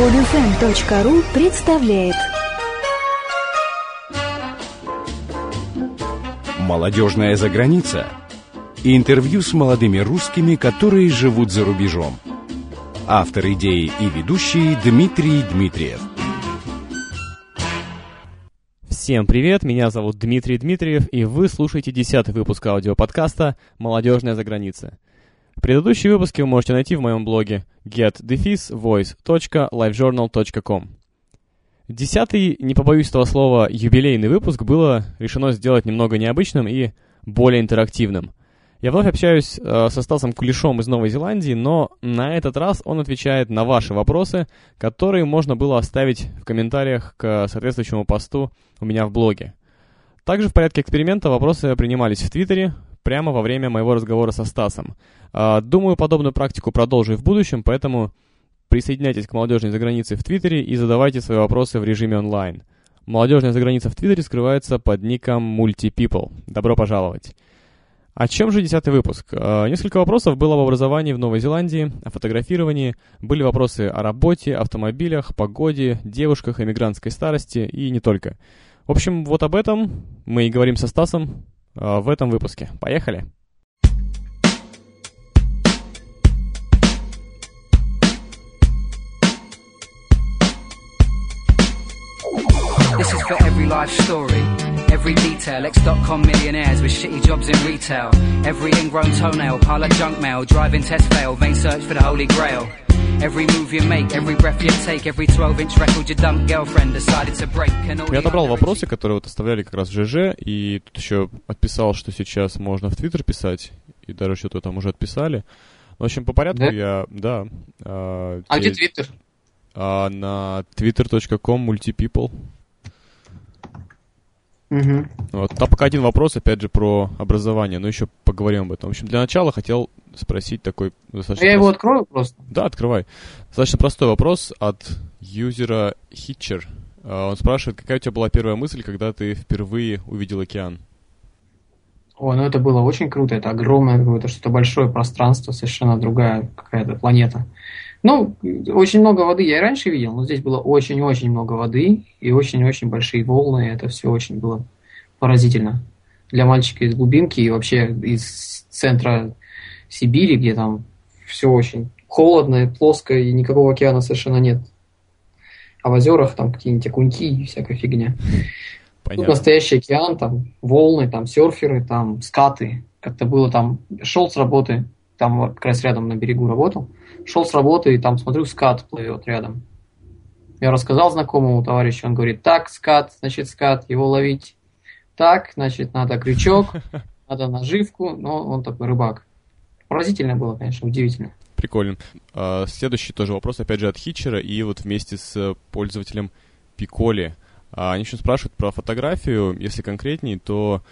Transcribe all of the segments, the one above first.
Podfm.ru представляет Молодежная заграница. Интервью с молодыми русскими, которые живут за рубежом. Автор идеи и ведущий Дмитрий Дмитриев. Всем привет, меня зовут Дмитрий Дмитриев, и вы слушаете десятый выпуск аудиоподкаста «Молодежная заграница». Предыдущие выпуски вы можете найти в моем блоге get-voice.livejournal.com. Десятый, не побоюсь этого слова, юбилейный выпуск было решено сделать немного необычным и более интерактивным. Я вновь общаюсь э, со Стасом Кулешом из Новой Зеландии, но на этот раз он отвечает на ваши вопросы, которые можно было оставить в комментариях к соответствующему посту у меня в блоге. Также в порядке эксперимента вопросы принимались в Твиттере прямо во время моего разговора со Стасом. Э, думаю, подобную практику продолжу и в будущем, поэтому присоединяйтесь к молодежной загранице в Твиттере и задавайте свои вопросы в режиме онлайн. Молодежная заграница в Твиттере скрывается под ником MultiPeople. Добро пожаловать! О чем же десятый выпуск? Э, несколько вопросов было об образовании в Новой Зеландии, о фотографировании, были вопросы о работе, автомобилях, погоде, девушках, эмигрантской старости и не только. В общем, вот об этом мы и говорим со Стасом в этом выпуске. Поехали! This is for every life story, every detail. X.com millionaires with shitty jobs in retail. Every ingrown toenail, pile of junk mail, driving test fail, vain search for the holy grail. Every move you make, every breath you take, every 12-inch record your dumb girlfriend decided to break. Я отобрал вопросы, которые вот оставляли как раз в ЖЖ, и тут еще отписал, что сейчас можно в Твиттер писать, и даже что-то там уже отписали. В общем, по порядку Да? я, да. а, А где Твиттер? а, на twitter.com multipeople. Угу. Вот. Там пока один вопрос, опять же, про образование, но еще поговорим об этом. В общем, для начала хотел спросить такой достаточно... Я его прост- открою просто. Да, открывай. Достаточно простой вопрос от юзера Hitcher. А, Он спрашивает, какая у тебя была первая мысль, когда ты впервые увидел океан? Ой, ну это было очень круто. Это огромное какое-то что-то большое пространство, совершенно другая какая-то планета. Ну, очень много воды я и раньше видел, но здесь было очень-очень много воды и очень-очень большие волны. Это все очень было поразительно. Для мальчика из глубинки и вообще из центра Сибири, где там все очень холодно, и плоско, и никакого океана совершенно нет. А в озерах там какие-нибудь окуньки и всякая фигня. Тут Понятно. настоящий океан, там волны, там серферы, там скаты. Как-то было там, шел с работы, там как раз рядом на берегу работал, шел с работы и там смотрю, скат плывет рядом. Я рассказал знакомому товарищу, он говорит, так, скат, значит скат, его ловить. Так, значит, надо крючок, надо наживку, но он такой рыбак. Поразительно было, конечно, удивительно. Прикольно. А, Следующий тоже вопрос, опять же, от Хитчера, и вот вместе с пользователем Пиколи. А, Они еще спрашивают про фотографию. Если конкретней, то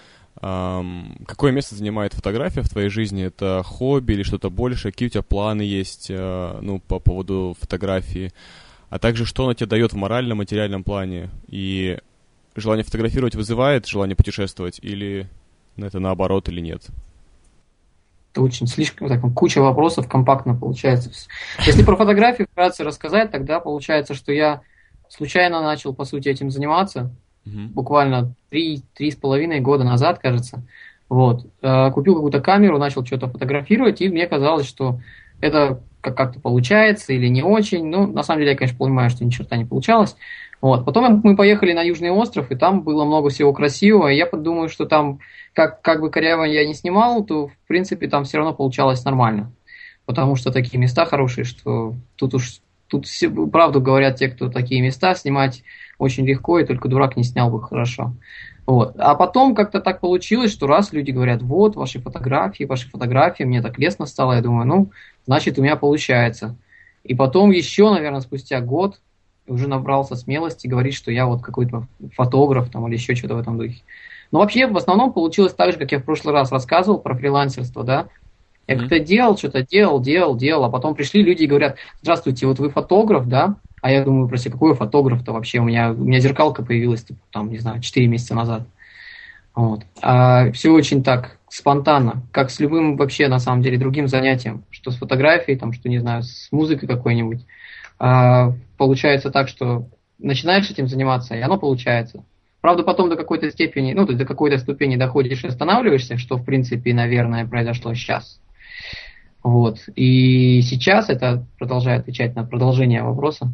какое место занимает фотография в твоей жизни? Это хобби или что-то больше? Какие у тебя планы есть э, ну, по поводу фотографии? А также, что она тебе дает в моральном, материальном плане? И желание фотографировать вызывает желание путешествовать? Или это наоборот, или нет? Это очень слишком так, куча вопросов компактно получается. Если про фотографию вкратце рассказать, тогда получается, что я случайно начал, по сути, этим заниматься. Мгм. буквально три, три с половиной года назад, кажется. Вот. Э, Купил какую-то камеру, начал что-то фотографировать, и мне казалось, что это как- как-то получается или не очень. Ну, на самом деле, я, конечно, понимаю, что ни черта не получалось. Вот. Потом мы поехали на Южный остров, и там было много всего красивого. И я подумаю, что там, как, как бы коряво я не снимал, то, в принципе, там все равно получалось нормально. Потому что такие места хорошие, что тут уж тут все, правду говорят те, кто такие места снимать очень легко, и только дурак не снял бы хорошо. Вот. А потом как-то так получилось, что раз люди говорят, вот, ваши фотографии, ваши фотографии, мне так лестно стало, я думаю, ну, значит, у меня получается. И потом еще, наверное, спустя год уже набрался смелости говорить, что я вот какой-то фотограф там или еще что-то в этом духе. Но вообще, в основном получилось так же, как я в прошлый раз рассказывал про фрилансерство, да. Я Мгм. как-то делал, что-то делал, делал, делал, а потом пришли люди и говорят, здравствуйте, вот вы фотограф, да? А я думаю, прости, какой я фотограф-то вообще? У меня, у меня зеркалка появилась, типа, там, не знаю, 4 месяца назад. Вот. А все очень так спонтанно, как с любым вообще, на самом деле, другим занятием, что с фотографией, там, что, не знаю, с музыкой какой-нибудь. А, получается так, что начинаешь этим заниматься, и оно получается. Правда, потом до какой-то степени, ну, то есть до какой-то ступени доходишь и останавливаешься, что, в принципе, наверное, произошло сейчас. Вот. И сейчас, это продолжая отвечать на продолжение вопроса,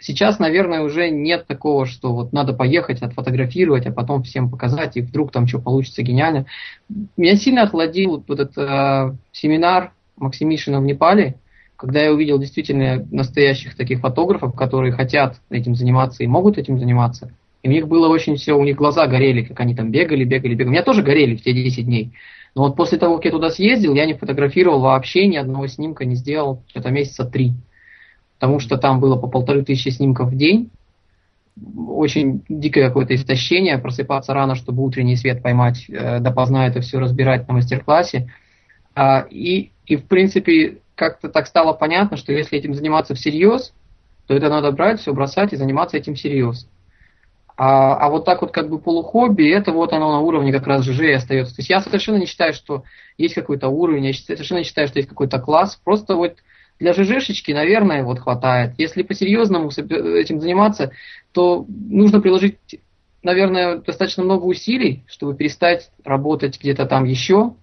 сейчас, наверное, уже нет такого, что вот надо поехать, отфотографировать, а потом всем показать, и вдруг там что получится гениально. Меня сильно охладил вот этот э, семинар Максимишина в Непале, когда я увидел действительно настоящих таких фотографов, которые хотят этим заниматься и могут этим заниматься. И у них было очень все, у них глаза горели, как они там бегали, бегали, бегали. У меня тоже горели в те 10 дней. Но вот после того, как я туда съездил, я не фотографировал вообще, ни одного снимка не сделал, это месяца три. Потому что там было по полторы тысячи снимков в день. Очень дикое какое-то истощение, просыпаться рано, чтобы утренний свет поймать, э, допоздна это все разбирать на мастер-классе. А, и, и, в принципе, как-то так стало понятно, что если этим заниматься всерьез, то это надо брать, все бросать и заниматься этим всерьез. А, а вот так вот как бы полухобби, это вот оно на уровне как раз ЖЖ и остается. То есть я совершенно не считаю, что есть какой-то уровень, я совершенно не считаю, что есть какой-то класс. Просто вот для ЖЖшечки, наверное, вот хватает. Если по-серьезному этим заниматься, то нужно приложить, наверное, достаточно много усилий, чтобы перестать работать где-то там еще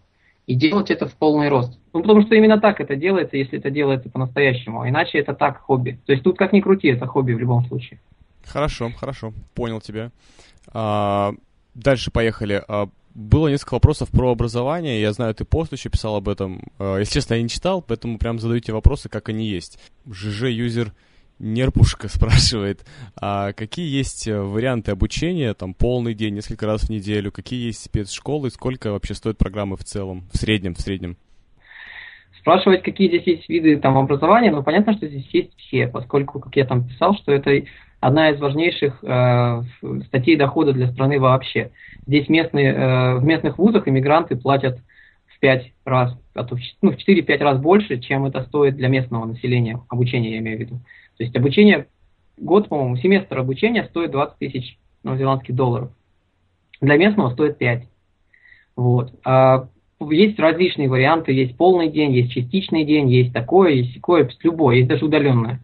и делать это в полный рост. Ну, потому что именно так это делается, если это делается по-настоящему. А иначе это так, хобби. То есть тут как ни крути, это хобби в любом случае. Хорошо, хорошо, понял тебя. А, дальше поехали. А, было несколько вопросов про образование. Я знаю, ты пост еще писал об этом. А, если честно, я не читал, поэтому прям задаете вопросы, как они есть. ЖЖ-юзер Нерпушка спрашивает, а какие есть э, варианты обучения, там, полный день, несколько раз в неделю, какие есть спецшколы, сколько вообще стоят программы в целом, в среднем, в среднем? Спрашивать, какие здесь есть виды там образования, ну, понятно, что здесь есть все, поскольку, как я там писал, что это одна из важнейших э, статей дохода для страны вообще. Здесь местные, э, в местных вузах иммигранты платят в 5 раз, а то в, ну, в 4-5 раз больше, чем это стоит для местного населения, обучение я имею в виду. То есть обучение, год, по-моему, семестр обучения стоит 20 тысяч новозеландских долларов. Для местного стоит 5. Вот. А есть различные варианты, есть полный день, есть частичный день, есть такое, есть такое, любое, есть даже удаленное.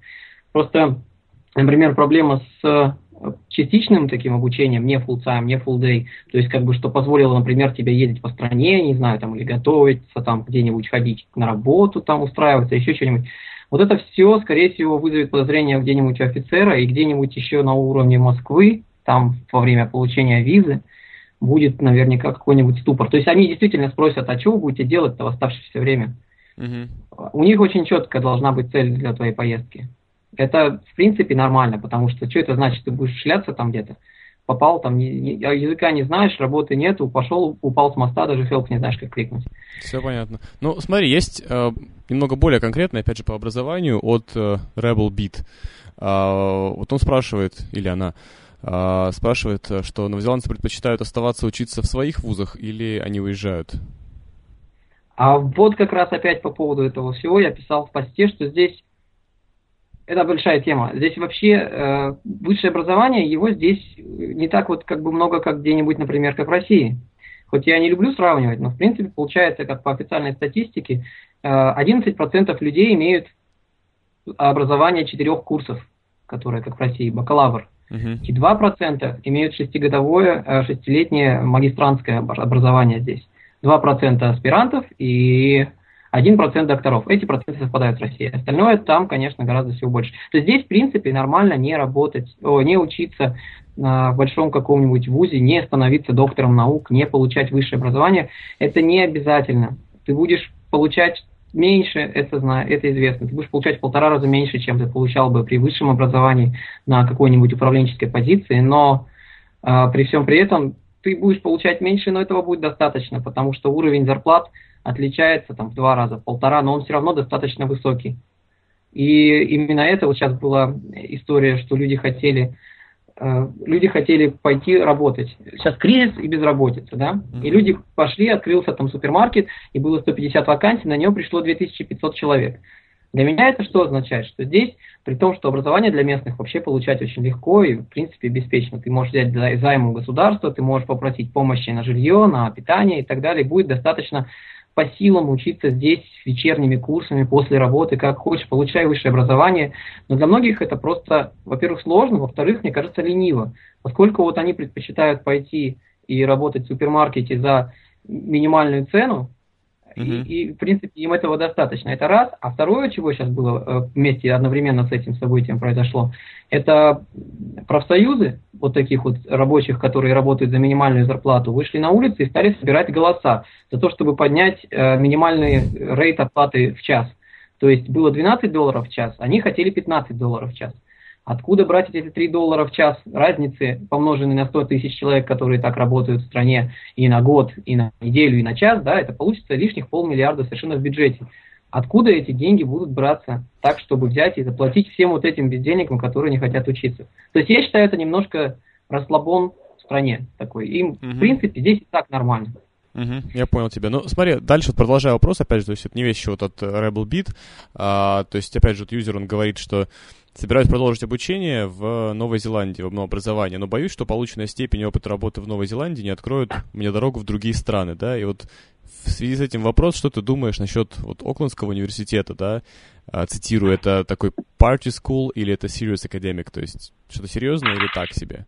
Просто например, проблема с э, частичным таким обучением, не full time, не full day, то есть как бы что позволило, например, тебе ездить по стране, не знаю, там, или готовиться, там, где-нибудь ходить на работу, там, устраиваться, еще что-нибудь. Вот это все, скорее всего, вызовет подозрение где-нибудь у офицера и где-нибудь еще на уровне Москвы, там, во время получения визы, будет наверняка какой-нибудь ступор. То есть они действительно спросят, а что вы будете делать-то в оставшееся время? Угу. У них очень четкая должна быть цель для твоей поездки. Это, в принципе, нормально, потому что что это значит? Ты будешь шляться там где-то, попал там, а языка не знаешь, работы нету, пошел, упал с моста, даже help не знаешь, как кликнуть. Все понятно. Ну, смотри, есть э, немного более конкретно, опять же, по образованию от э, Rebel Beat. Э, вот он спрашивает, или она, э, спрашивает, что новозеландцы предпочитают оставаться учиться в своих вузах или они уезжают? А вот как раз опять по поводу этого всего я писал в посте, что здесь это большая тема. Здесь вообще э, высшее образование, его здесь не так вот как бы много, как где-нибудь, например, как в России. Хоть я не люблю сравнивать, но в принципе получается, как по официальной статистике, э, 11% людей имеют образование четырех курсов, которые, как в России, бакалавр. Uh-huh. И 2% имеют шестигодовое, э, шестилетнее магистрантское образование здесь. 2% аспирантов и 1% докторов. Эти проценты совпадают с Россией. Остальное там, конечно, гораздо всего больше. То есть здесь, в принципе, нормально не работать, о, не учиться в большом каком-нибудь вузе, не становиться доктором наук, не получать высшее образование. Это не обязательно. Ты будешь получать меньше, это, знаю, это известно. Ты будешь получать в полтора раза меньше, чем ты получал бы при высшем образовании на какой-нибудь управленческой позиции, но э, при всем при этом ты будешь получать меньше, но этого будет достаточно, потому что уровень зарплат – отличается там в два раза, в полтора, но он все равно достаточно высокий. И именно это вот сейчас была история, что люди хотели, э, люди хотели пойти работать. Сейчас кризис и безработица, да? И люди пошли, открылся там супермаркет, и было 150 вакансий, на него пришло 2500 человек. Для меня это что означает? Что здесь, при том, что образование для местных вообще получать очень легко и, в принципе, беспечно. Ты можешь взять займ у государства, ты можешь попросить помощи на жилье, на питание и так далее. Будет достаточно по силам учиться здесь вечерними курсами после работы, как хочешь, получай высшее образование. Но для многих это просто, во-первых, сложно, во-вторых, мне кажется, лениво. Поскольку вот они предпочитают пойти и работать в супермаркете за минимальную цену, и, и, в принципе, им этого достаточно. Это раз. А второе, чего сейчас было э, вместе одновременно с этим событием произошло, это профсоюзы вот таких вот рабочих, которые работают за минимальную зарплату, вышли на улицы и стали собирать голоса за то, чтобы поднять э, минимальный рейд оплаты в час. То есть было 12 долларов в час, они хотели 15 долларов в час. Откуда брать эти 3 доллара в час разницы, помноженные на 100 тысяч человек, которые так работают в стране и на год, и на неделю, и на час, да, это получится лишних полмиллиарда совершенно в бюджете. Откуда эти деньги будут браться так, чтобы взять и заплатить всем вот этим бездельникам, которые не хотят учиться? То есть я считаю, это немножко расслабон в стране такой. Им, угу. в принципе, здесь и так нормально. Угу, я понял тебя. Ну, смотри, дальше вот продолжая вопрос, опять же, то есть это не вещи вот от Rebel Beat, а, то есть, опять же, вот юзер, он говорит, что Собираюсь продолжить обучение в Новой Зеландии, в образовании, но боюсь, что полученная степень и опыт работы в Новой Зеландии не откроют мне дорогу в другие страны, да, и вот в связи с этим вопрос, что ты думаешь насчет вот Оклендского университета, да, а, цитирую, это такой party school или это serious academic, то есть что-то серьезное или так себе?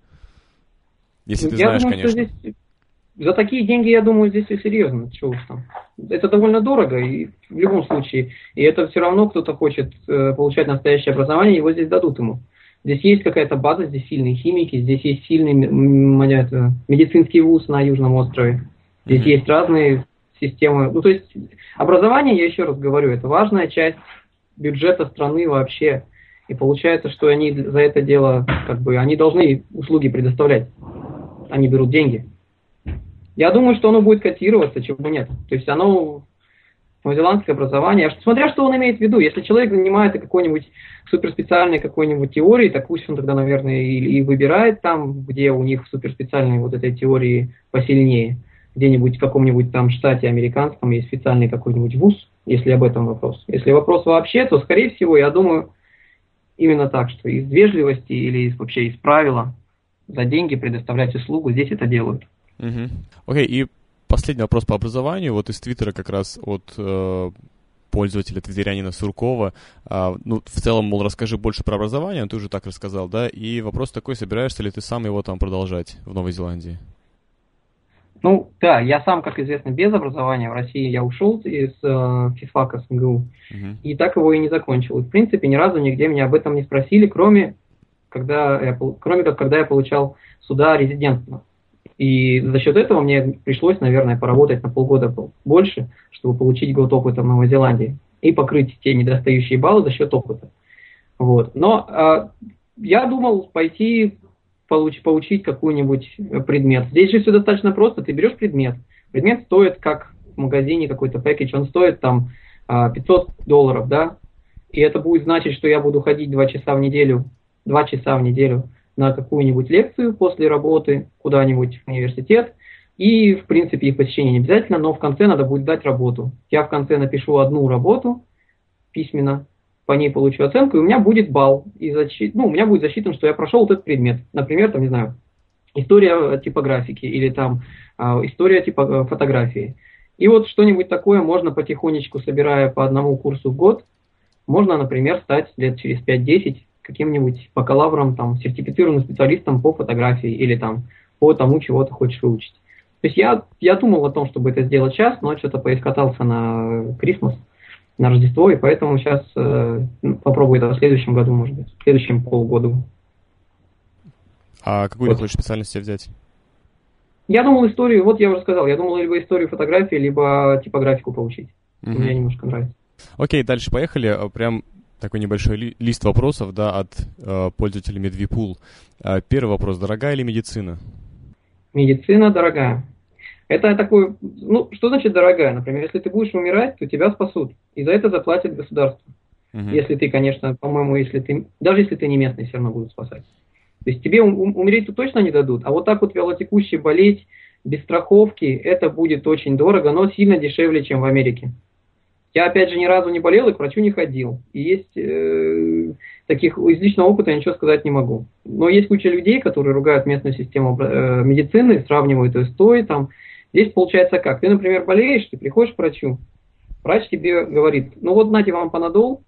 Если ты Я знаешь, думаю, конечно. Что здесь за такие деньги, я думаю, здесь и серьезно. Чего уж там. Это довольно дорого, и в любом случае. И это все равно кто-то хочет э, получать настоящее образование, его здесь дадут ему. Здесь есть какая-то база, здесь сильные химики, здесь есть сильный это, медицинский вуз на Южном острове. Здесь mm-hmm. есть разные системы. Ну, то есть образование, я еще раз говорю, это важная часть бюджета страны вообще. И получается, что они за это дело, как бы, они должны услуги предоставлять. Они берут деньги. Я думаю, что оно будет котироваться, чего нет. То есть оно новозеландское образование, смотря что он имеет в виду. Если человек занимается какой-нибудь суперспециальной какой-нибудь теорией, так пусть он тогда, наверное, и, и выбирает там, где у них суперспециальные вот этой теории посильнее. Где-нибудь в каком-нибудь там штате американском есть специальный какой-нибудь вуз, если об этом вопрос. Если вопрос вообще, то, скорее всего, я думаю, именно так, что из вежливости или из, вообще из правила за деньги предоставлять услугу здесь это делают. Угу. Окей, и последний вопрос по образованию. Вот из Твиттера как раз от э, пользователя твиттерянина Суркова. А, ну, в целом, мол, расскажи больше про образование, ты уже так рассказал, да? И вопрос такой, собираешься ли ты сам его там продолжать в Новой Зеландии? Ну, да, я сам, как известно, без образования в России я ушел из э, физфака СМГУ, uh-huh. и так его и не закончил. И, в принципе, ни разу нигде меня об этом не спросили, кроме, когда я, кроме как когда я получал сюда резидентство. И за счет этого мне пришлось, наверное, поработать на полгода больше, чтобы получить год опыта в Новой Зеландии и покрыть те недостающие баллы за счет опыта. Вот. Но э, я думал пойти получ, поучить какой-нибудь предмет. Здесь же все достаточно просто. Ты берешь предмет. Предмет стоит как в магазине какой-то пакетч, он стоит там 500 долларов, да, и это будет значить, что я буду ходить 2 часа в неделю, 2 часа в неделю на какую-нибудь лекцию после работы куда-нибудь в университет. И, в принципе, их посещение не обязательно, но в конце надо будет дать работу. Я в конце напишу одну работу письменно, по ней получу оценку, и у меня будет балл. И защит... ну, у меня будет засчитан, что я прошел этот предмет. Например, там, не знаю, история типографики или там а, история типа фотографии. И вот что-нибудь такое можно потихонечку, собирая по одному курсу в год, можно, например, стать лет через 5-10 каким-нибудь бакалавром, там, сертифицированным специалистом по фотографии или там по тому, чего ты хочешь выучить. То есть я, я думал о том, чтобы это сделать сейчас, но что-то поискатался на Крисмас, на Рождество, и поэтому сейчас э, попробую это в следующем году, может быть, в следующем полугоду. А какую вот. ты хочешь специальность себе взять? Я думал историю, вот я уже сказал, я думал либо историю фотографии, либо типографику получить. Mm-hmm. Мне немножко нравится. Окей, дальше поехали. Прям такой небольшой ли, лист вопросов да, от э, пользователя Медвипул. Э, первый вопрос. Дорогая ли медицина? Медицина дорогая. Это такой, ну, что значит дорогая? Например, если ты будешь умирать, то тебя спасут. И за это заплатит государство. Угу. Если ты, конечно, по-моему, если ты, даже если ты не местный, все равно будут спасать. То есть тебе ум- умереть-то точно не дадут, а вот так вот вялотекуще болеть без страховки, это будет очень дорого, но сильно дешевле, чем в Америке. Я, опять же, ни разу не болел и к врачу не ходил. И есть э, таких, из личного опыта я ничего сказать не могу. Но есть куча людей, которые ругают местную систему э, медицины, сравнивают ее с той, там, Здесь получается как? Ты, например, болеешь, ты приходишь к врачу, врач тебе говорит, ну вот нате вам панадол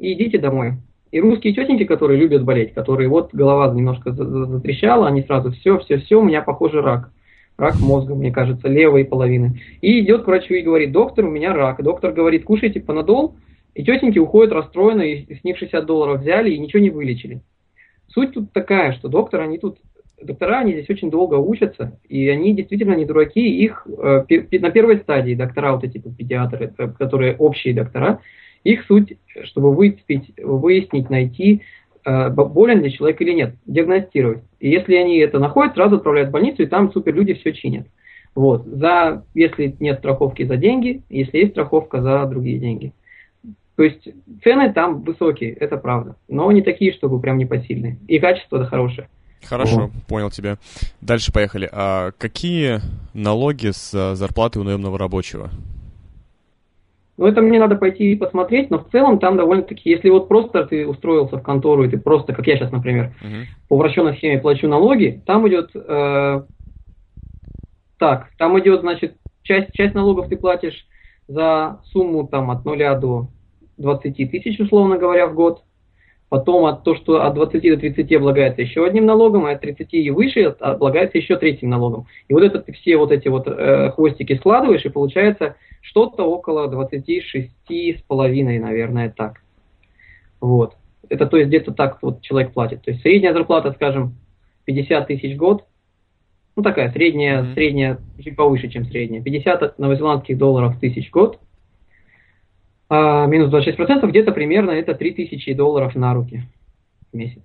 и идите домой. И русские тетеньки, которые любят болеть, которые вот голова немножко затрещала, они сразу все, все, все, у меня похоже рак. Рак мозга, мне кажется, левой половины. И идет к врачу и говорит, доктор, у меня рак. Доктор говорит, кушайте панадол, и тетеньки уходят расстроенные, с них 60 долларов взяли и ничего не вылечили. Суть тут такая, что доктор, они тут, доктора, они здесь очень долго учатся, и они действительно не дураки, их э, на первой стадии доктора, вот эти педиатры, э, которые общие доктора, их суть, чтобы выяснить, выяснить найти, болен ли человек или нет, диагностировать. И если они это находят, сразу отправляют в больницу, и там суперлюди все чинят. Вот. За, если нет страховки за деньги, если есть страховка за другие деньги. То есть цены там высокие, это правда, но не такие, чтобы прям непосильные. И качество да хорошее. Хорошо, вот. понял тебя. Дальше поехали. А какие налоги с э, зарплаты у наемного рабочего? Ну, это мне надо пойти и посмотреть, но в целом там довольно-таки, если вот просто ты устроился в контору, и ты просто, как я сейчас, например, uh-huh. по вращенной схеме плачу налоги, там идет, э, так, там идет, значит, часть, часть налогов ты платишь за сумму там от 0 до 20 тысяч, условно говоря, в год, Потом от то, что от 20 до 30 облагается еще одним налогом, а от 30 и выше облагается еще третьим налогом. И вот это ты все вот эти вот э, хвостики складываешь, и получается что-то около 26 с половиной, наверное, так. Вот. Это то есть где-то так вот человек платит. То есть средняя зарплата, скажем, 50 тысяч в год, ну такая средняя, mm-hmm. средняя, чуть повыше, чем средняя, 50 новозеландских долларов тысяч в год, а, минус 26%, где-то примерно это 3000 долларов на руки в месяц.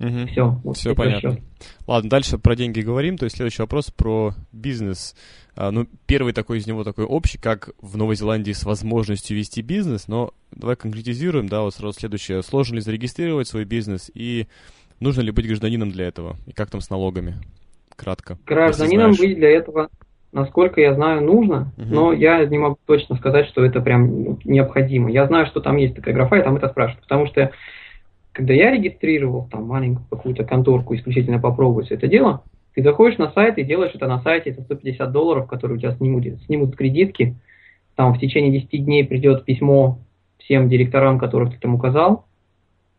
Угу. Все, вот все понятно. Счет. Ладно, дальше про деньги говорим. То есть следующий вопрос про бизнес. А, ну, первый такой из него такой общий, как в Новой Зеландии с возможностью вести бизнес, но давай конкретизируем, да, вот сразу следующее. Сложно ли зарегистрировать свой бизнес и нужно ли быть гражданином для этого? И как там с налогами? Кратко. Гражданином быть для этого насколько я знаю, нужно, угу. но я не могу точно сказать, что это прям необходимо. Я знаю, что там есть такая графа, и там это спрашивают, потому что когда я регистрировал там маленькую какую-то конторку исключительно попробовать это дело, ты заходишь на сайт и делаешь это на сайте за 150 долларов, которые у тебя снимут, снимут с кредитки, там в течение 10 дней придет письмо всем директорам, которых ты там указал,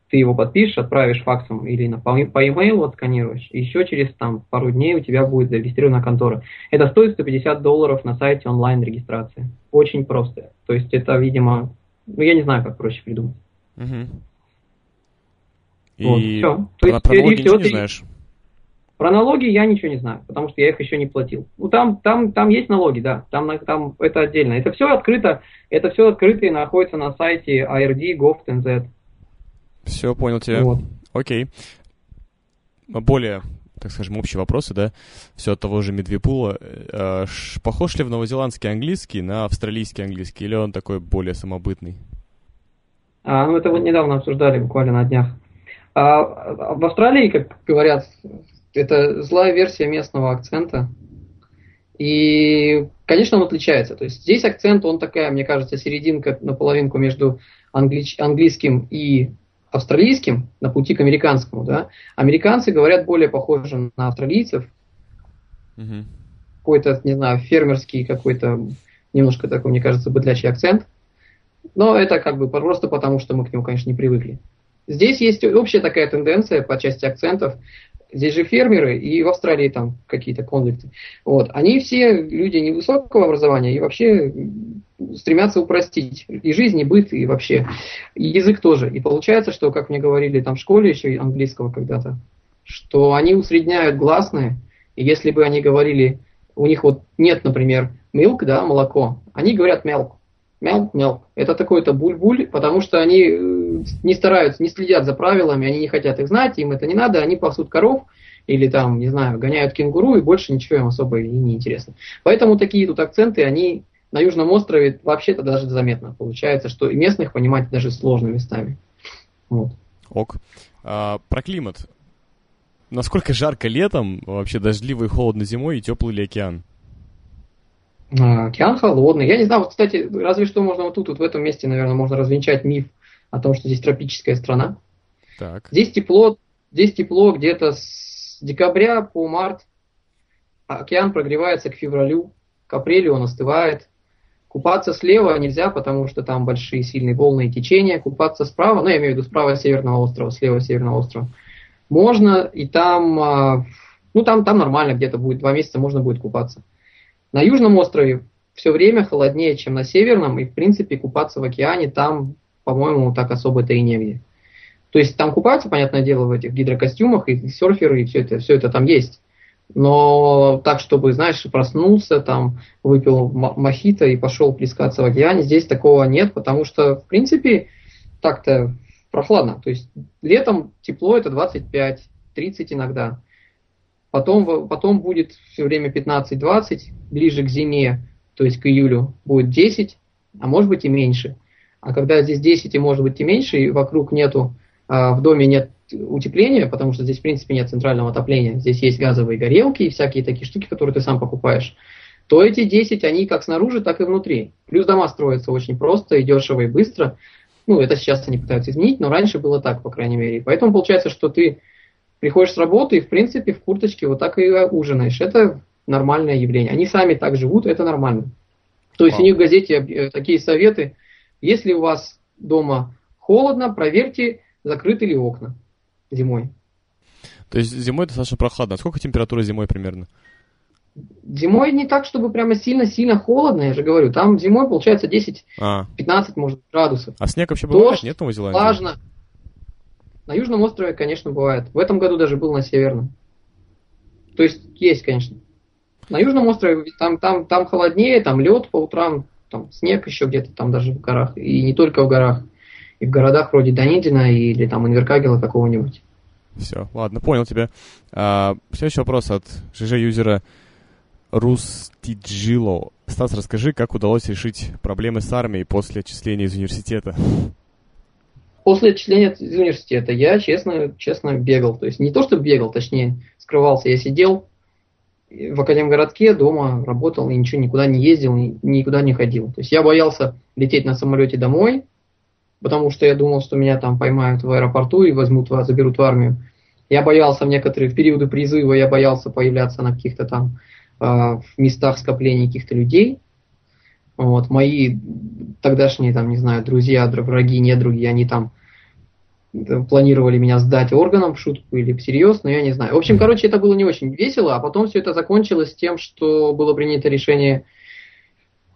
ты его подпишешь, отправишь факсом или на, по, по e-mail отсканируешь, и еще через там, пару дней у тебя будет зарегистрирована контора. Это стоит 150 долларов на сайте онлайн-регистрации. Очень просто. То есть это, видимо, ну я не знаю, как проще придумать. Угу. И вот, все. То есть, про налоги все, не ты... знаешь? Про налоги я ничего не знаю, потому что я их еще не платил. Ну там, там, там есть налоги, да, там, там это отдельно. Это все открыто, это все открыто и находится на сайте ARD.gov.nz. Все, понял тебя. Вот. Окей. Более, так скажем, общие вопросы, да, все от того же Медвепула. Э, похож ли в новозеландский английский на австралийский английский, или он такой более самобытный? А, ну, это вот недавно обсуждали, буквально на днях. А, в Австралии, как говорят, это злая версия местного акцента. И, конечно, он отличается. То есть здесь акцент, он такая, мне кажется, серединка на половинку между англи- английским и австралийским на пути к американскому, да, американцы говорят более похоже на австралийцев. Угу. Какой-то, не знаю, фермерский какой-то, немножко такой, мне кажется, быдлячий акцент. Но это как бы просто потому, что мы к нему, конечно, не привыкли. Здесь есть общая такая тенденция по части акцентов. Здесь же фермеры, и в Австралии там какие-то конфликты. Вот. Они все люди невысокого образования и вообще стремятся упростить и жизнь, и быт, и вообще и язык тоже. И получается, что, как мне говорили там в школе еще английского когда-то, что они усредняют гласные, и если бы они говорили, у них вот нет, например, milk, да, молоко, они говорят milk, milk, milk. Это такой-то буль-буль, потому что они э, не стараются, не следят за правилами, они не хотят их знать, им это не надо, они пасут коров, или там, не знаю, гоняют кенгуру, и больше ничего им особо и не интересно. Поэтому такие тут акценты, они на Южном острове вообще-то даже заметно. Получается, что и местных понимать даже сложно местами. Вот. Ок. А, про климат. Насколько жарко летом, вообще дождливо и холодно зимой, и теплый ли океан? А, океан холодный. Я не знаю, вот, кстати, разве что можно вот тут, вот в этом месте, наверное, можно развенчать миф о том, что здесь тропическая страна. Так. Здесь тепло, здесь тепло где-то с декабря по март. Океан прогревается к февралю к апрелю он остывает. Купаться слева нельзя, потому что там большие сильные волны и течения. Купаться справа, ну я имею в виду справа северного острова, слева северного острова, можно, и там, а, ну там, там нормально где-то будет, два месяца можно будет купаться. На южном острове все время холоднее, чем на северном, и в принципе купаться в океане там, по-моему, так особо-то и негде. То есть там купаются, понятное дело, в этих гидрокостюмах, и серферы, и все это, все это там есть. Но так, чтобы, знаешь, проснулся, там, выпил мохито и пошел плескаться в океане, здесь такого нет, потому что, в принципе, так-то прохладно. То есть летом тепло это 25, 30 иногда. Потом, потом будет все время 15-20, ближе к зиме, то есть к июлю, будет 10, а может быть и меньше. А когда здесь 10 и может быть и меньше, и вокруг нету, а, в доме нет утепления, потому что здесь, в принципе, нет центрального отопления. Здесь есть газовые горелки и всякие такие штуки, которые ты сам покупаешь. То эти 10, они как снаружи, так и внутри. Плюс дома строятся очень просто и дешево и быстро. Ну, это сейчас они пытаются изменить, но раньше было так, по крайней мере. поэтому получается, что ты приходишь с работы и, в принципе, в курточке вот так и ужинаешь. Это нормальное явление. Они сами так живут, это нормально. То есть Вау. у них в газете э, такие советы. Если у вас дома холодно, проверьте, закрыты ли окна зимой. То есть зимой достаточно прохладно. Сколько температура зимой примерно? Зимой не так, чтобы прямо сильно-сильно холодно, я же говорю. Там зимой получается 10-15, а. может, градусов. А снег вообще бывает? Дождь, Нет Новой Зеландии? Влажно. На Южном острове, конечно, бывает. В этом году даже был на Северном. То есть есть, конечно. На Южном острове там, там, там холоднее, там лед по утрам, там снег еще где-то там даже в горах. И не только в горах и в городах вроде Донедина или там Инверкагела какого-нибудь. Все, ладно, понял тебя. А, следующий вопрос от ЖЖ-юзера Рустиджило. Стас, расскажи, как удалось решить проблемы с армией после отчисления из университета? После отчисления из университета я, честно, честно бегал. То есть не то, что бегал, точнее, скрывался. Я сидел в Академгородке, дома работал и ничего никуда не ездил, никуда не ходил. То есть я боялся лететь на самолете домой, потому что я думал, что меня там поймают в аэропорту и возьмут, заберут в армию. Я боялся в некоторые в периоды призыва, я боялся появляться на каких-то там э, в местах скопления каких-то людей. Вот, мои тогдашние, там, не знаю, друзья, враги, недруги, они там э, планировали меня сдать органам в шутку или всерьез, но я не знаю. В общем, короче, это было не очень весело, а потом все это закончилось тем, что было принято решение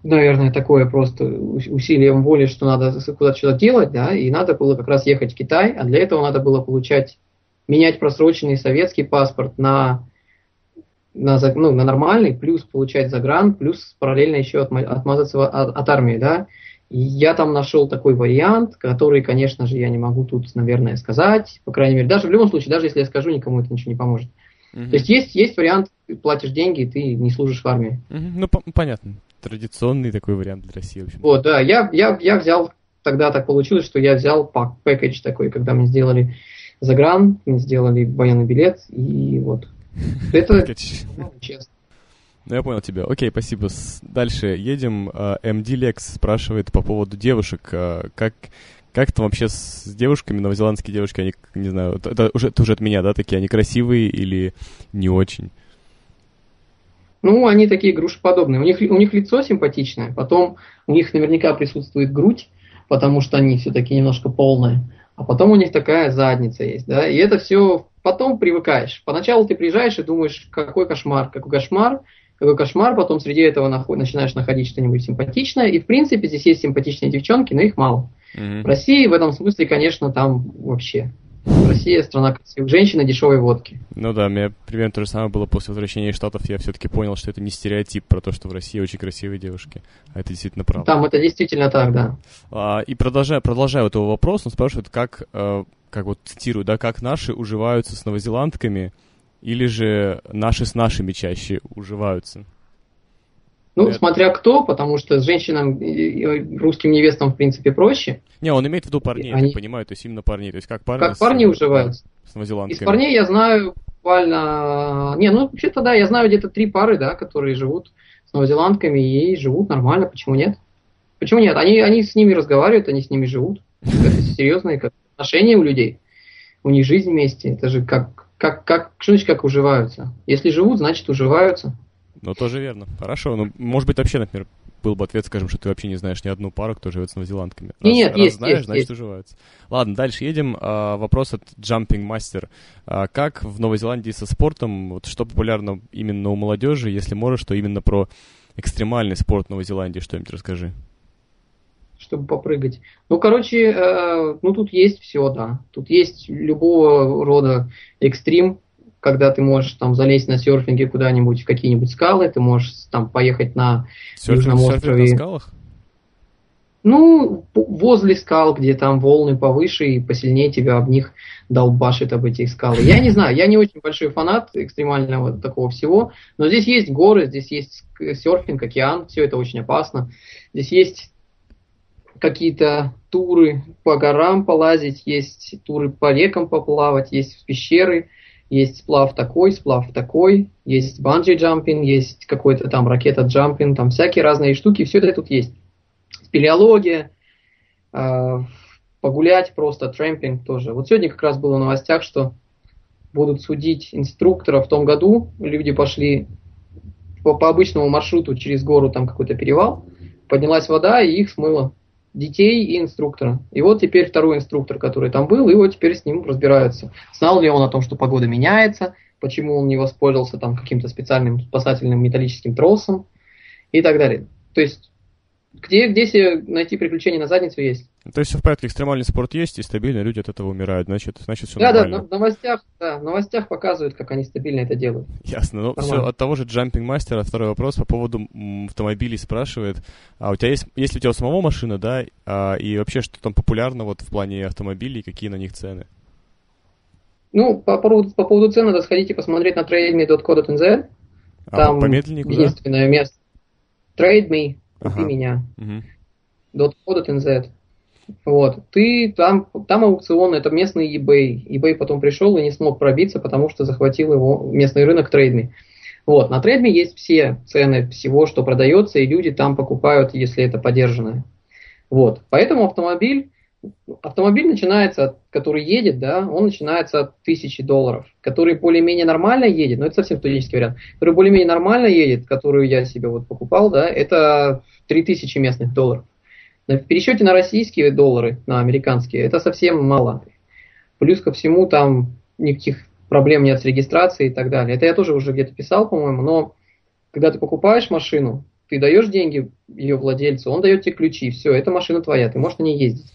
наверное, такое просто усилием воли, что надо куда-то что-то делать, да, и надо было как раз ехать в Китай, а для этого надо было получать, менять просроченный советский паспорт на, на, ну, на нормальный, плюс получать загран, плюс параллельно еще отмазаться от, от армии, да. И я там нашел такой вариант, который, конечно же, я не могу тут, наверное, сказать, по крайней мере, даже в любом случае, даже если я скажу, никому это ничего не поможет. Угу. То есть есть, есть вариант, платишь деньги, и ты не служишь в армии. Угу. Ну, по- понятно традиционный такой вариант для России. В общем. Вот, да, я, я, я взял, тогда так получилось, что я взял пак, пэкэдж такой, когда мы сделали загран, мы сделали военный билет, и вот. Это честно. Ну, я понял тебя. Окей, спасибо. Дальше едем. А, MD Lex спрашивает по поводу девушек. А, как, как там вообще с девушками, новозеландские девушки, они, не знаю, это уже, это уже от меня, да, такие, они красивые или не очень? Ну, они такие грушеподобные. У них, у них лицо симпатичное, потом у них наверняка присутствует грудь, потому что они все-таки немножко полные. А потом у них такая задница есть, да, и это все потом привыкаешь. Поначалу ты приезжаешь и думаешь, какой кошмар, какой кошмар, какой кошмар, потом среди этого наход, начинаешь находить что-нибудь симпатичное, и в принципе здесь есть симпатичные девчонки, но их мало. Mm-hmm. В России в этом смысле, конечно, там вообще Россия страна красивых женщин и дешевой водки. Ну да, у меня примерно то же самое было после возвращения из Штатов. Я все-таки понял, что это не стереотип про то, что в России очень красивые девушки. А это действительно правда. Там это действительно так, да. А, и продолжая, продолжая этого вопрос, он спрашивает, как, э, как вот цитирую, да, как наши уживаются с новозеландками, или же наши с нашими чаще уживаются? Ну, это... смотря кто, потому что с женщинам, русским невестам, в принципе, проще. Не, он имеет в виду парней, Они... я понимаю, то есть именно парней. То есть как парни Как с... парни уживаются. С Из парней я знаю буквально... Не, ну, вообще-то да, я знаю где-то три пары, да, которые живут с новозеландками и живут нормально, почему нет? Почему нет? Они, они с ними разговаривают, они с ними живут. Это серьезные как, отношения у людей. У них жизнь вместе. Это же как, как, как, что значит как уживаются? Если живут, значит уживаются. Ну, тоже верно. Хорошо. Ну, может быть, вообще, например, был бы ответ, скажем, что ты вообще не знаешь ни одну пару, кто живет с новозеландками. Раз, Нет, раз есть, знаешь, есть, значит, есть. уживаются. Ладно, дальше едем. А, вопрос от Jumping Master. А, как в Новой Зеландии со спортом? Вот что популярно именно у молодежи? Если можешь, то именно про экстремальный спорт Новой Зеландии что-нибудь расскажи. Чтобы попрыгать. Ну, короче, э, ну тут есть все, да. Тут есть любого рода экстрим, когда ты можешь там залезть на серфинге куда-нибудь в какие-нибудь скалы, ты можешь там поехать на Серфинг, Южном серфинг острове. на скалах? Ну, возле скал, где там волны повыше и посильнее тебя об них долбашит об эти скалы. Я не знаю, я не очень большой фанат экстремального такого всего, но здесь есть горы, здесь есть серфинг, океан, все это очень опасно. Здесь есть какие-то туры по горам полазить, есть туры по рекам поплавать, есть пещеры, есть сплав такой, сплав такой, есть bungee jumping, есть какой-то там ракета- jumping, там всякие разные штуки, все это тут есть спелеология, э, погулять просто, tramping тоже. Вот сегодня как раз было в новостях, что будут судить инструктора в том году. Люди пошли по, по обычному маршруту через гору, там какой-то перевал, поднялась вода и их смыло. Детей и инструктора. И вот теперь второй инструктор, который там был, и вот теперь с ним разбираются. Знал ли он о том, что погода меняется, почему он не воспользовался там каким-то специальным спасательным металлическим тросом и так далее. То есть где, где себе найти приключения на задницу есть? То есть все в порядке, экстремальный спорт есть, и стабильно люди от этого умирают, значит, значит все да, да, нормально. на- в новостях, да, в новостях показывают, как они стабильно это делают. Ясно. Ну, все от того же Jumping Master. Второй вопрос по поводу автомобилей спрашивает. А у тебя есть, есть ли у тебя самого машина, да? А, и вообще, что там популярно вот в плане автомобилей, какие на них цены? Ну, по поводу, по поводу цен надо сходить и посмотреть на trademe.co.nz. А, Там помедленнее куда? единственное место. Trade me, купи Ага. меня. Мгм. .co.nz. Вот. Ты там, там аукцион, это местный eBay. eBay потом пришел и не смог пробиться, потому что захватил его местный рынок TradeMe. Вот. На TradeMe есть все цены всего, что продается, и люди там покупают, если это подержанное. Вот. Поэтому автомобиль, автомобиль начинается, который едет, да, он начинается от тысячи долларов. Который более-менее нормально едет, но это совсем студенческий вариант, который более-менее нормально едет, которую я себе вот покупал, да, это 3000 местных долларов. В пересчете на российские доллары, на американские, это совсем мало. Плюс ко всему там никаких проблем нет с регистрацией и так далее. Это я тоже уже где-то писал, по-моему, но когда ты покупаешь машину, ты даешь деньги ее владельцу, он дает тебе ключи, все, эта машина твоя, ты можешь на ней ездить.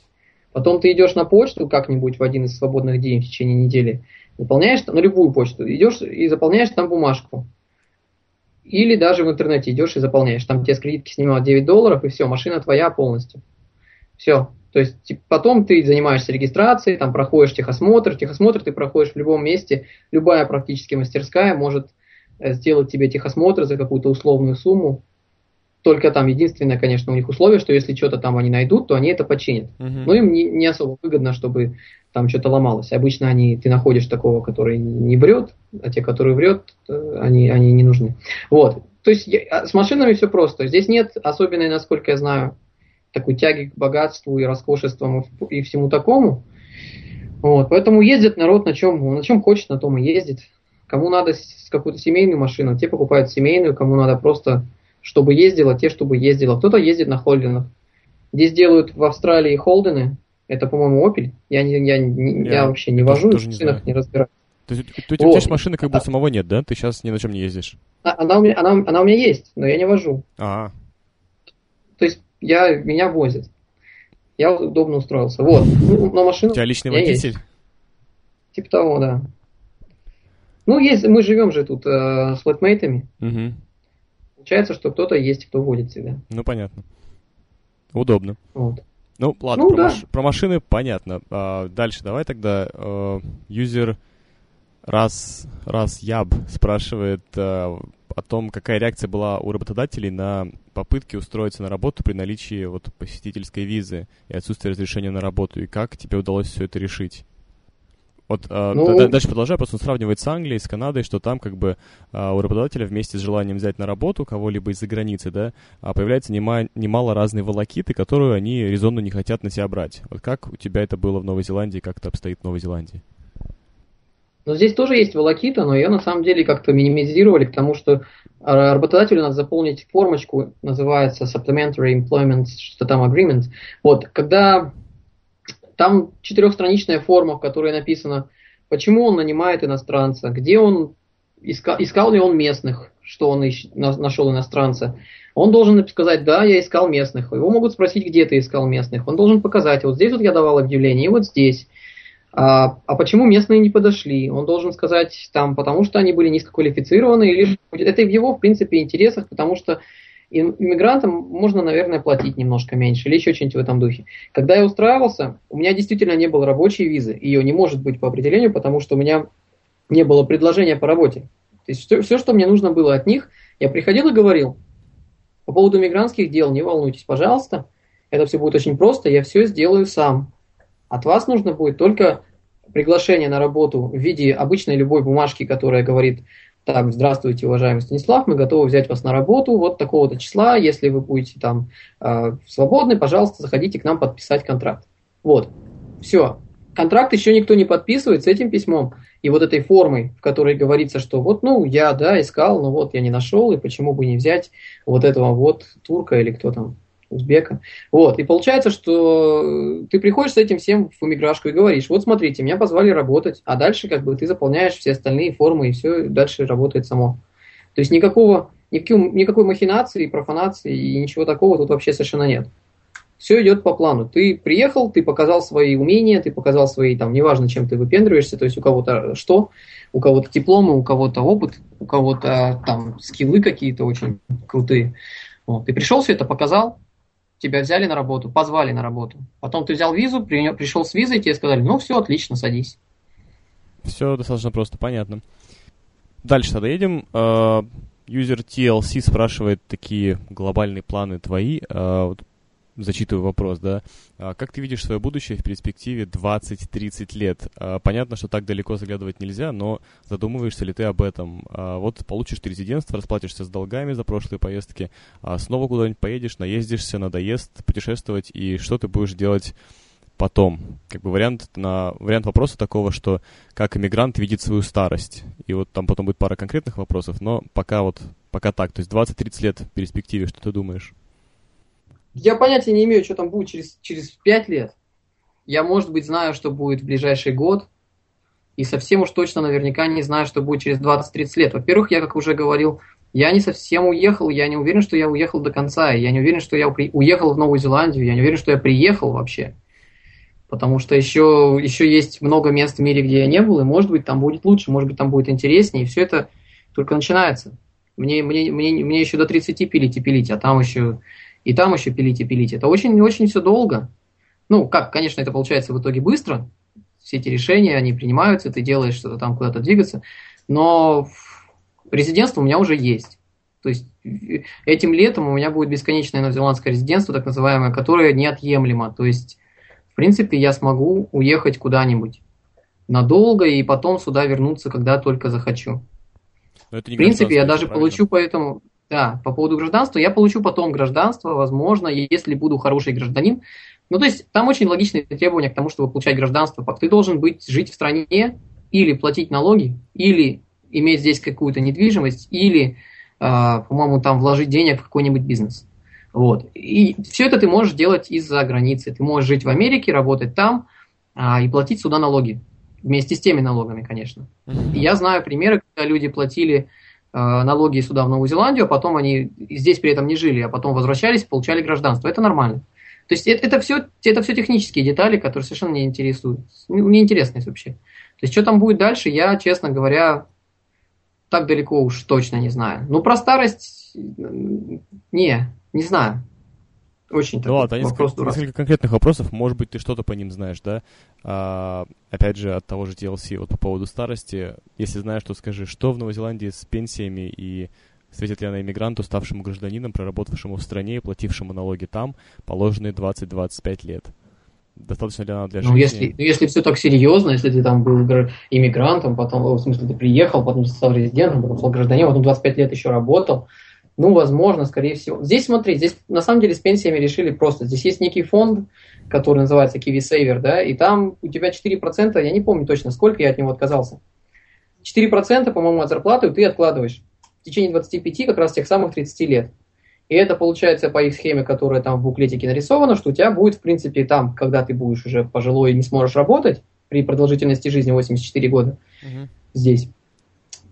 Потом ты идешь на почту как-нибудь в один из свободных дней в течение недели, заполняешь на любую почту, идешь и заполняешь там бумажку. Или даже в интернете идешь и заполняешь. Там тебе с кредитки снимают 9 долларов, и все, машина твоя полностью. Все. То есть типа, потом ты занимаешься регистрацией, там проходишь техосмотр. Техосмотр ты проходишь в любом месте. Любая практически мастерская может э, сделать тебе техосмотр за какую-то условную сумму. Только там единственное, конечно, у них условие, что если что-то там они найдут, то они это починят. Мгм. Но им не, не особо выгодно, чтобы там что-то ломалось. Обычно они, ты находишь такого, который не врет, а те, которые врет, э, они, они не нужны. Вот. То есть я- а с машинами все просто. Здесь нет особенной, насколько я знаю, такой тяги к богатству и роскошествам и всему такому. Вот. Поэтому ездит народ на чем, на чем хочет, на том и ездит. Кому надо какую-то семейную машину, те покупают семейную, кому надо просто, чтобы ездила, те, чтобы ездила. Кто-то ездит на холдинах. Здесь делают в Австралии холдены. Это, по-моему, Opel. Я, не, я, не- я Я вообще не тоже- вожу, тоже в не машинах знаю. не разбираюсь. То есть у, тебя у тебя машины как бы самого нет, да? Ты сейчас ни на чем не ездишь. А- Она у, меня, она, она у меня есть, но я не вожу. А, То есть я, меня возят. Я удобно устроился. Вот. Ну, но машина у тебя личный меня есть. водитель? Типа того, да. Ну, есть, мы живем же тут э, с флетмейтами. Мгм. Получается, что кто-то есть, кто водит себя. Ну, понятно. Удобно. Вот. Ну, ладно, Ну, про, да. маш- про машины понятно. А, дальше давай тогда э, юзер раз, раз яб спрашивает э, о том, какая реакция была у работодателей на попытки устроиться на работу при наличии вот посетительской визы и отсутствия разрешения на работу, и как тебе удалось все это решить? Вот э, Ну- дальше продолжаю, просто он сравнивает с Англией, с Канадой, что там как бы э, у работодателя вместе с желанием взять на работу кого-либо из-за границы, да, а появляется нема- немало разной волокиты, которую они резонно не хотят на себя брать. Вот как у тебя это было в Новой Зеландии, как это обстоит в Новой Зеландии? Но здесь тоже есть волокита, но ее на самом деле как-то минимизировали, потому что э, работодателю надо заполнить формочку, называется Supplementary Employment, что там Agreement. Вот, когда там четырехстраничная форма, в которой написано, почему он нанимает иностранца, где он искал, искал ли он местных, что он ищ, нашел иностранца. Он должен сказать, да, я искал местных. Его могут спросить, где ты искал местных. Он должен показать, вот здесь вот я давал объявление, и вот здесь. А, а почему местные не подошли? Он должен сказать там, потому что они были низкоквалифицированы, или это в его, в принципе, интересах, потому что иммигрантам можно, наверное, платить немножко меньше или еще что-нибудь в этом духе. Когда я устраивался, у меня действительно не было рабочей визы. Ее не может быть по определению, потому что у меня не было предложения по работе. То есть все, все, что мне нужно было от них, я приходил и говорил, по поводу мигрантских дел, не волнуйтесь, пожалуйста, это все будет очень просто, я все сделаю сам. От вас нужно будет только приглашение на работу в виде обычной любой бумажки, которая говорит, так, здравствуйте, уважаемый Станислав, мы готовы взять вас на работу вот такого-то числа, если вы будете там э, свободны, пожалуйста, заходите к нам подписать контракт. Вот, все. Контракт еще никто не подписывает с этим письмом и вот этой формой, в которой говорится, что вот, ну, я, да, искал, но вот я не нашел, и почему бы не взять вот этого вот турка или кто там, узбека. Вот, и получается, что ты приходишь с этим всем в иммиграшку и говоришь, вот смотрите, меня позвали работать, а дальше как бы ты заполняешь все остальные формы, и все дальше работает само. То есть никакого, никакой, никакой махинации, профанации и ничего такого тут вообще совершенно нет. Все идет по плану. Ты приехал, ты показал свои умения, ты показал свои, там, неважно, чем ты выпендриваешься, то есть у кого-то что, у кого-то дипломы, у кого-то опыт, у кого-то там скиллы какие-то очень крутые. Вот. Ты пришел, все это показал, тебя взяли на работу, позвали на работу. Потом ты взял визу, при, пришел с визой, тебе сказали, ну все, отлично, садись. Все достаточно просто, понятно. Дальше тогда едем. Uh, юзер TLC спрашивает такие глобальные планы твои. Зачитываю вопрос, да. А как ты видишь свое будущее в перспективе 20-30 лет? А, понятно, что так далеко заглядывать нельзя, но задумываешься ли ты об этом? А, вот получишь ты резидентство, расплатишься с долгами за прошлые поездки, снова куда-нибудь поедешь, наездишься, надоест путешествовать, и что ты будешь делать потом. Как бы вариант, на, вариант вопроса такого, что как иммигрант видит свою старость. И вот там потом будет пара конкретных вопросов, но пока вот, пока так. То есть 20-30 лет в перспективе, что ты думаешь? Я понятия не имею, что там будет через, через 5 лет. Я, может быть, знаю, что будет в ближайший год. И совсем уж точно наверняка не знаю, что будет через 20-30 лет. Во-первых, я, как уже говорил, я не совсем уехал, я не уверен, что я уехал до конца, я не уверен, что я уехал в Новую Зеландию, я не уверен, что я приехал вообще. Потому что еще, еще есть много мест в мире, где я не был, и может быть там будет лучше, может быть там будет интереснее, и все это только начинается. Мне, мне, мне, мне еще до 30 пилить и пилить, а там еще и там еще пилить и пилить. Это очень-очень все долго. Ну, как, конечно, это получается в итоге быстро. Все эти решения, они принимаются, ты делаешь что-то там куда-то двигаться. Но резидентство у меня уже есть. То есть этим летом у меня будет бесконечное новозеландское резидентство, так называемое, которое неотъемлемо. То есть, в принципе, я смогу уехать куда-нибудь надолго и потом сюда вернуться, когда только захочу. в принципе, я даже правильно? получу поэтому да, по поводу гражданства, я получу потом гражданство, возможно, если буду хороший гражданин. Ну, то есть там очень логичные требования к тому, чтобы получать гражданство. Ты должен быть, жить в стране, или платить налоги, или иметь здесь какую-то недвижимость, или, э, по-моему, там вложить денег в какой-нибудь бизнес. Вот. И все это ты можешь делать из-за границы. Ты можешь жить в Америке, работать там а, и платить сюда налоги. Вместе с теми налогами, конечно. И я знаю примеры, когда люди платили Э, налоги сюда, в Новую Зеландию, а потом они здесь при этом не жили, а потом возвращались, получали гражданство. Это нормально. То есть это, это, все, это все технические детали, которые совершенно не интересуют, не интересны вообще. То есть что там будет дальше, я, честно говоря, так далеко уж точно не знаю. Ну, про старость, не, не знаю. Очень ну, ладно, несколько, несколько конкретных вопросов. Может быть, ты что-то по ним знаешь, да? А, опять же, от того же TLC, вот по поводу старости. Если знаешь, то скажи, что в Новой Зеландии с пенсиями и светит ли она иммигранту, ставшему гражданином, проработавшему в стране и платившему налоги там, положенные 20-25 лет? Достаточно ли она для жизни? Ну, если, ну, если все так серьезно, если ты там был иммигрантом, потом, в смысле, ты приехал, потом стал резидентом, потом стал гражданином, потом 25 лет еще работал, ну, возможно, скорее всего. Здесь, смотри, здесь на самом деле с пенсиями решили просто. Здесь есть некий фонд, который называется Kiwi Saver, да, и там у тебя 4%, я не помню точно сколько, я от него отказался. 4%, по-моему, от зарплаты ты откладываешь. в течение 25 как раз тех самых 30 лет. И это получается по их схеме, которая там в буклетике нарисована, что у тебя будет, в принципе, там, когда ты будешь уже пожилой и не сможешь работать, при продолжительности жизни 84 года угу. здесь,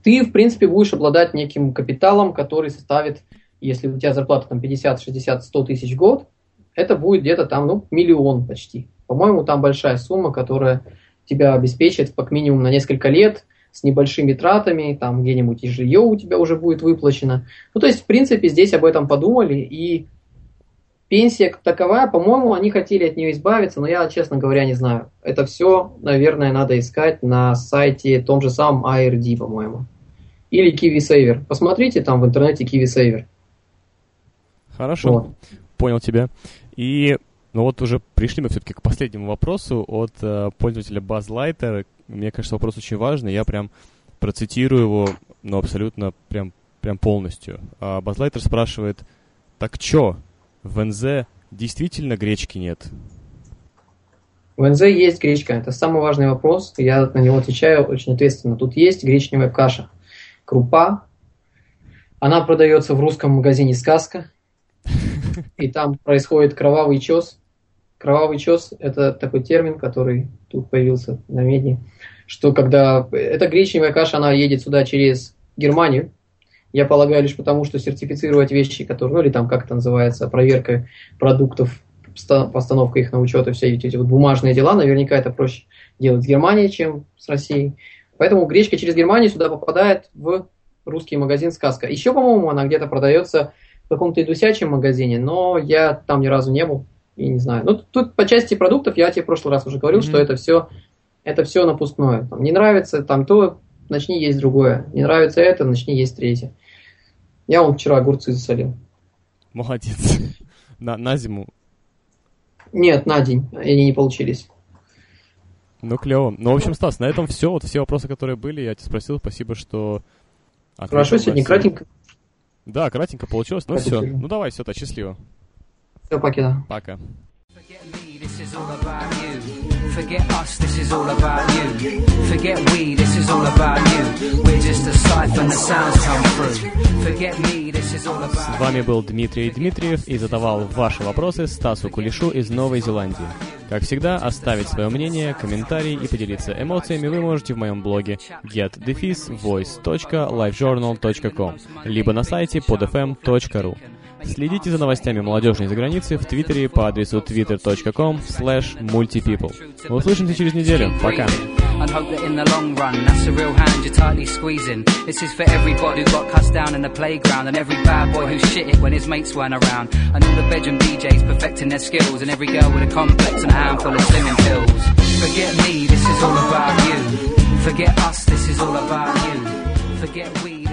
ты, в принципе, будешь обладать неким капиталом, который составит, если у тебя зарплата там 50, 60, 100 тысяч в год, это будет где-то там, ну, миллион почти. По-моему, там большая сумма, которая тебя обеспечит как минимум на несколько лет – с небольшими тратами, там где-нибудь и жилье у тебя уже будет выплачено. Ну, то есть, в принципе, здесь об этом подумали, и пенсия таковая, по-моему, они хотели от нее избавиться, но я, честно говоря, не знаю. Это все, наверное, надо искать на сайте том же самом ARD, по-моему. Или KiwiSaver. Посмотрите там в интернете KiwiSaver. Хорошо, вот. понял тебя. И ну вот уже пришли мы все-таки к последнему вопросу от э, пользователя BuzzLighter, мне кажется, вопрос очень важный. Я прям процитирую его, ну, абсолютно прям, прям полностью. А Базлайтер спрашивает, так чё, в НЗ действительно гречки нет? В НЗ есть гречка. Это самый важный вопрос. Я на него отвечаю очень ответственно. Тут есть гречневая каша. Крупа. Она продается в русском магазине «Сказка». И там происходит кровавый чес. Кровавый чес – это такой термин, который тут появился на медне, что когда эта гречневая каша, она едет сюда через Германию, я полагаю, лишь потому, что сертифицировать вещи, которые, ну или там, как это называется, проверка продуктов, постановка их на учет и все эти вот бумажные дела, наверняка это проще делать с Германией, чем с Россией. Поэтому гречка через Германию сюда попадает в русский магазин «Сказка». Еще, по-моему, она где-то продается в каком-то идусячем магазине, но я там ни разу не был, и не знаю. Ну, тут по части продуктов я тебе в прошлый раз уже говорил, mm-hmm. что это все, это все напускное. Там, не нравится там то, начни есть другое. Не нравится это, начни есть третье. Я вам вчера огурцы засолил. Молодец. На, на зиму? Нет, на день. Они не получились. Ну, клево. Ну, в общем, Стас, на этом все. Вот все вопросы, которые были, я тебя спросил. Спасибо, что... Хорошо, сегодня кратенько. Да, кратенько получилось. Ну, все. Ну, давай, все, то счастливо. Все, пока. Пока. Forget us, this is all about you. Forget we, this is all about you. We're just a siphon, the sounds come through. Forget me, this is all about С вами был Дмитрий Дмитриев и задавал ваши вопросы Стасу Кулишу из Новой Зеландии. Как всегда, оставить свое мнение, комментарий и поделиться эмоциями вы можете в моем блоге get-voice.livejournal.com либо на сайте podfm.ru. Следите за новостями молодежной за границы в Твиттере по адресу twitter.com slash multipeople. Услышимся через неделю. Пока. and hope that in the long run, that's a real hand you're tightly squeezing. This is for everybody who got cussed down in the playground, and every bad boy who shit it when his mates weren't around, and all the bedroom DJs perfecting their skills, and every girl with a complex and a handful of slimming pills. Forget me, this is all about you. Forget us, this is all about you. Forget we,